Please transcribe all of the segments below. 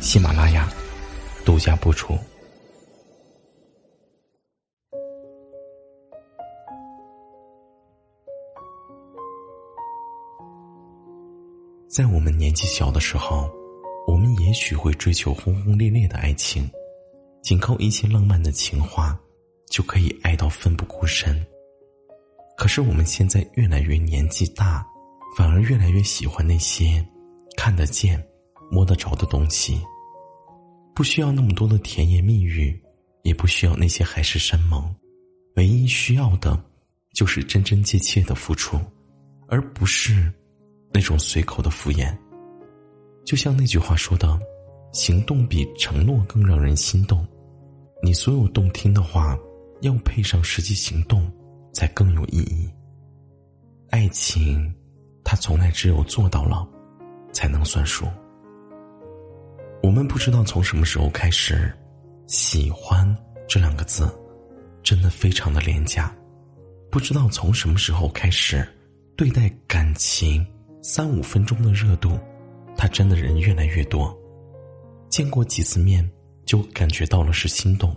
喜马拉雅独家播出。在我们年纪小的时候，我们也许会追求轰轰烈烈的爱情，仅靠一些浪漫的情话，就可以爱到奋不顾身。可是我们现在越来越年纪大，反而越来越喜欢那些看得见、摸得着的东西，不需要那么多的甜言蜜语，也不需要那些海誓山盟，唯一需要的，就是真真切切的付出，而不是。那种随口的敷衍，就像那句话说的：“行动比承诺更让人心动。”你所有动听的话，要配上实际行动，才更有意义。爱情，它从来只有做到了，才能算数。我们不知道从什么时候开始，“喜欢”这两个字，真的非常的廉价。不知道从什么时候开始，对待感情。三五分钟的热度，他真的人越来越多，见过几次面就感觉到了是心动，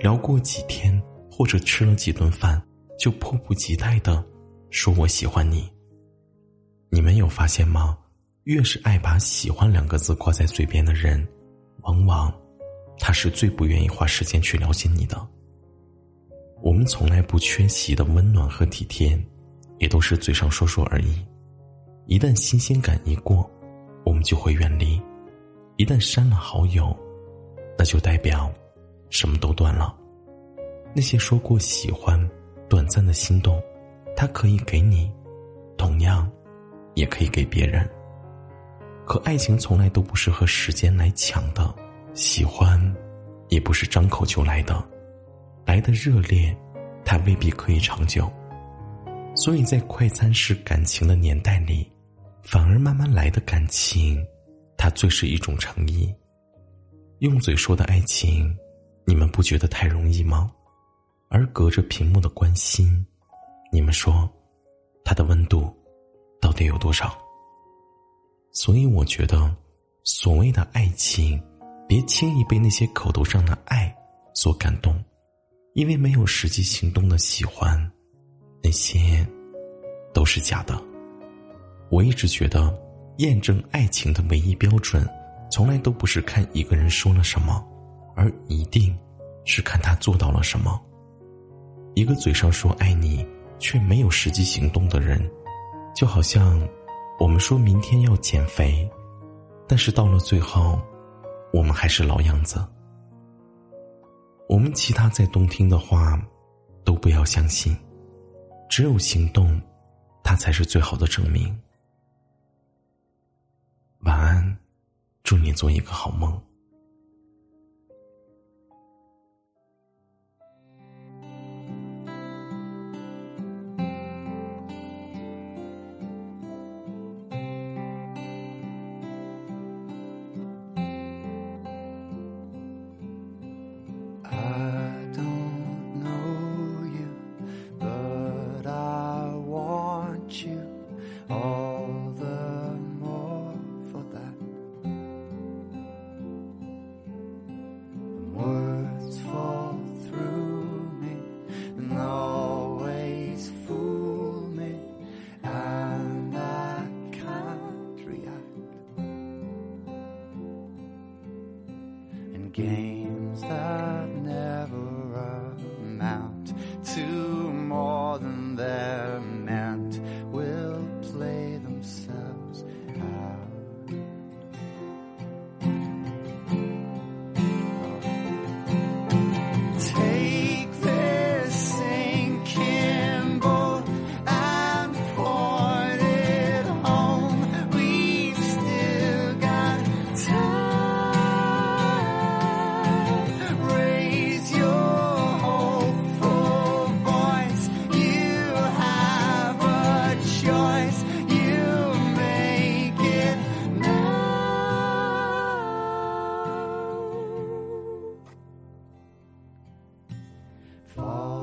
聊过几天或者吃了几顿饭就迫不及待的说我喜欢你。你们有发现吗？越是爱把喜欢两个字挂在嘴边的人，往往他是最不愿意花时间去了解你的。我们从来不缺席的温暖和体贴，也都是嘴上说说而已。一旦新鲜感一过，我们就会远离；一旦删了好友，那就代表什么都断了。那些说过喜欢、短暂的心动，他可以给你，同样也可以给别人。可爱情从来都不是和时间来抢的，喜欢也不是张口就来的，来的热烈，它未必可以长久。所以在快餐式感情的年代里。反而慢慢来的感情，它最是一种诚意。用嘴说的爱情，你们不觉得太容易吗？而隔着屏幕的关心，你们说，它的温度到底有多少？所以我觉得，所谓的爱情，别轻易被那些口头上的爱所感动，因为没有实际行动的喜欢，那些都是假的。我一直觉得，验证爱情的唯一标准，从来都不是看一个人说了什么，而一定是看他做到了什么。一个嘴上说爱你，却没有实际行动的人，就好像我们说明天要减肥，但是到了最后，我们还是老样子。我们其他再动听的话，都不要相信，只有行动，它才是最好的证明。晚安，祝你做一个好梦。games that never amount to more than their fall.